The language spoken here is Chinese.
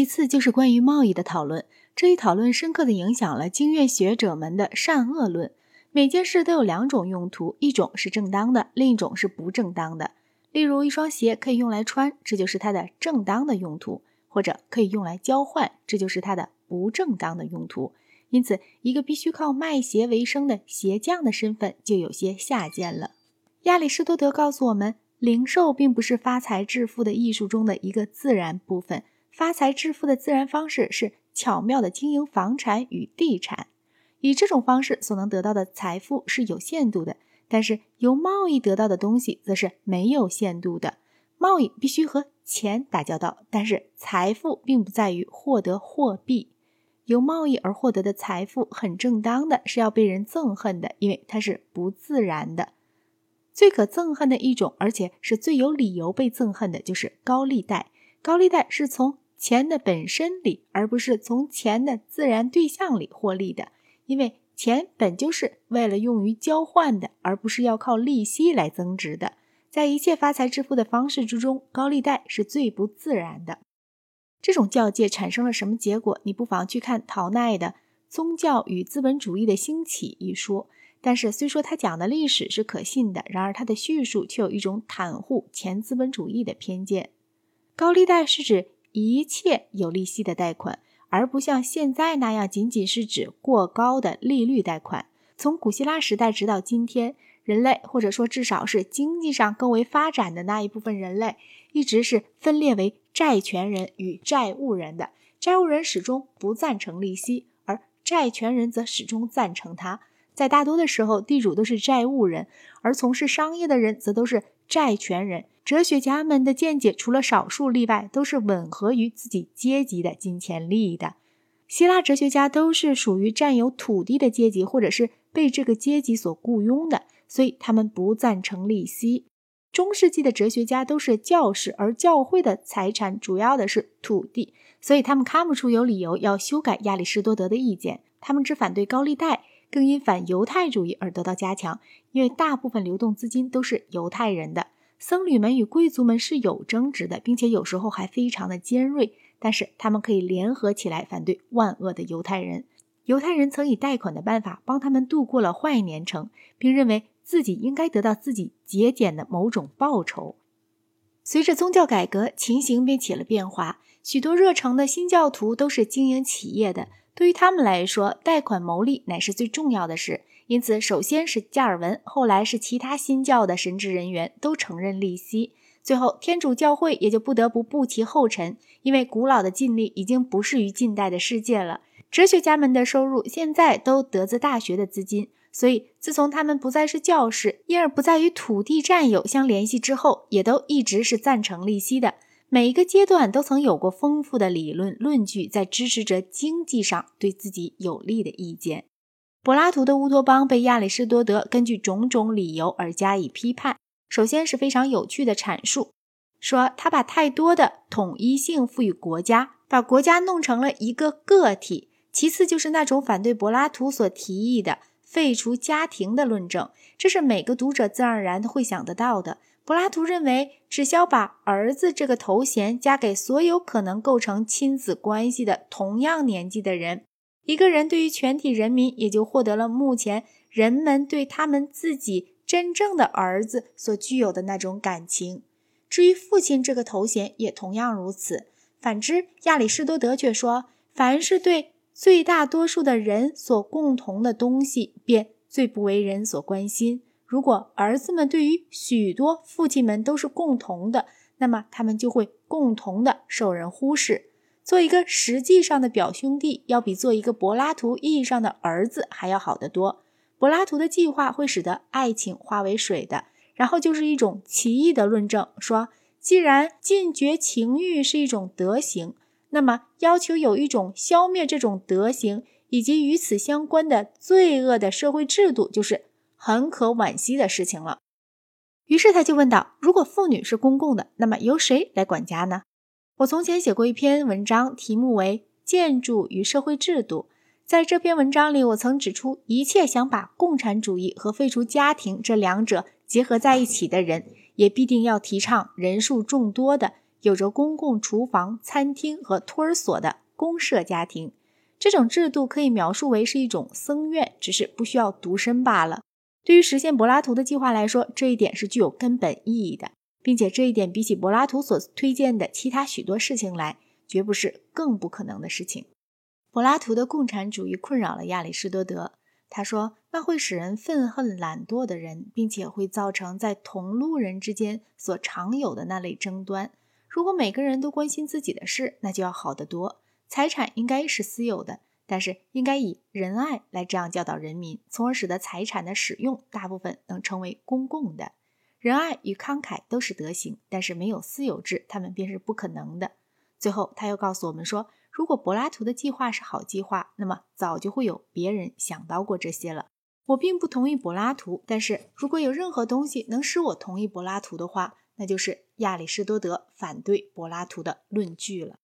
其次就是关于贸易的讨论。这一讨论深刻的影响了经院学者们的善恶论。每件事都有两种用途，一种是正当的，另一种是不正当的。例如，一双鞋可以用来穿，这就是它的正当的用途；或者可以用来交换，这就是它的不正当的用途。因此，一个必须靠卖鞋为生的鞋匠的身份就有些下贱了。亚里士多德告诉我们，零售并不是发财致富的艺术中的一个自然部分，发财致富的自然方式是巧妙的经营房产与地产。以这种方式所能得到的财富是有限度的，但是由贸易得到的东西则是没有限度的。贸易必须和钱打交道，但是财富并不在于获得货币。由贸易而获得的财富很正当的，是要被人憎恨的，因为它是不自然的。最可憎恨的一种，而且是最有理由被憎恨的，就是高利贷。高利贷是从钱的本身里，而不是从钱的自然对象里获利的。因为钱本就是为了用于交换的，而不是要靠利息来增值的。在一切发财致富的方式之中，高利贷是最不自然的。这种教界产生了什么结果？你不妨去看陶奈的《宗教与资本主义的兴起》一书。但是，虽说他讲的历史是可信的，然而他的叙述却有一种袒护前资本主义的偏见。高利贷是指一切有利息的贷款。而不像现在那样，仅仅是指过高的利率贷款。从古希腊时代直到今天，人类或者说至少是经济上更为发展的那一部分人类，一直是分裂为债权人与债务人的。债务人始终不赞成利息，而债权人则始终赞成它。在大多的时候，地主都是债务人，而从事商业的人则都是债权人。哲学家们的见解，除了少数例外，都是吻合于自己阶级的金钱利益的。希腊哲学家都是属于占有土地的阶级，或者是被这个阶级所雇佣的，所以他们不赞成利息。中世纪的哲学家都是教士，而教会的财产主要的是土地，所以他们看不出有理由要修改亚里士多德的意见。他们只反对高利贷，更因反犹太主义而得到加强，因为大部分流动资金都是犹太人的。僧侣们与贵族们是有争执的，并且有时候还非常的尖锐。但是他们可以联合起来反对万恶的犹太人。犹太人曾以贷款的办法帮他们度过了坏年成，并认为自己应该得到自己节俭的某种报酬。随着宗教改革，情形便起了变化。许多热诚的新教徒都是经营企业的，对于他们来说，贷款牟利乃是最重要的事。因此，首先是加尔文，后来是其他新教的神职人员都承认利息，最后天主教会也就不得不步其后尘，因为古老的禁令已经不适于近代的世界了。哲学家们的收入现在都得自大学的资金，所以自从他们不再是教士，因而不再与土地占有相联系之后，也都一直是赞成利息的。每一个阶段都曾有过丰富的理论论据，在支持着经济上对自己有利的意见。柏拉图的乌托邦被亚里士多德根据种种理由而加以批判。首先是非常有趣的阐述，说他把太多的统一性赋予国家，把国家弄成了一个个体。其次就是那种反对柏拉图所提议的废除家庭的论证，这是每个读者自然而然会想得到的。柏拉图认为，只需要把儿子这个头衔加给所有可能构成亲子关系的同样年纪的人。一个人对于全体人民，也就获得了目前人们对他们自己真正的儿子所具有的那种感情。至于父亲这个头衔，也同样如此。反之，亚里士多德却说，凡是对最大多数的人所共同的东西，便最不为人所关心。如果儿子们对于许多父亲们都是共同的，那么他们就会共同的受人忽视。做一个实际上的表兄弟，要比做一个柏拉图意义上的儿子还要好得多。柏拉图的计划会使得爱情化为水的。然后就是一种奇异的论证，说既然禁绝情欲是一种德行，那么要求有一种消灭这种德行以及与此相关的罪恶的社会制度，就是很可惋惜的事情了。于是他就问道：如果妇女是公共的，那么由谁来管家呢？我从前写过一篇文章，题目为《建筑与社会制度》。在这篇文章里，我曾指出，一切想把共产主义和废除家庭这两者结合在一起的人，也必定要提倡人数众多的、有着公共厨房、餐厅和托儿所的公社家庭。这种制度可以描述为是一种僧院，只是不需要独身罢了。对于实现柏拉图的计划来说，这一点是具有根本意义的，并且这一点比起柏拉图所推荐的其他许多事情来，绝不是更不可能的事情。柏拉图的共产主义困扰了亚里士多德，他说那会使人愤恨懒惰的人，并且会造成在同路人之间所常有的那类争端。如果每个人都关心自己的事，那就要好得多。财产应该是私有的，但是应该以仁爱来这样教导人民，从而使得财产的使用大部分能成为公共的。仁爱与慷慨都是德行，但是没有私有制，他们便是不可能的。最后，他又告诉我们说，如果柏拉图的计划是好计划，那么早就会有别人想到过这些了。我并不同意柏拉图，但是如果有任何东西能使我同意柏拉图的话，那就是亚里士多德反对柏拉图的论据了。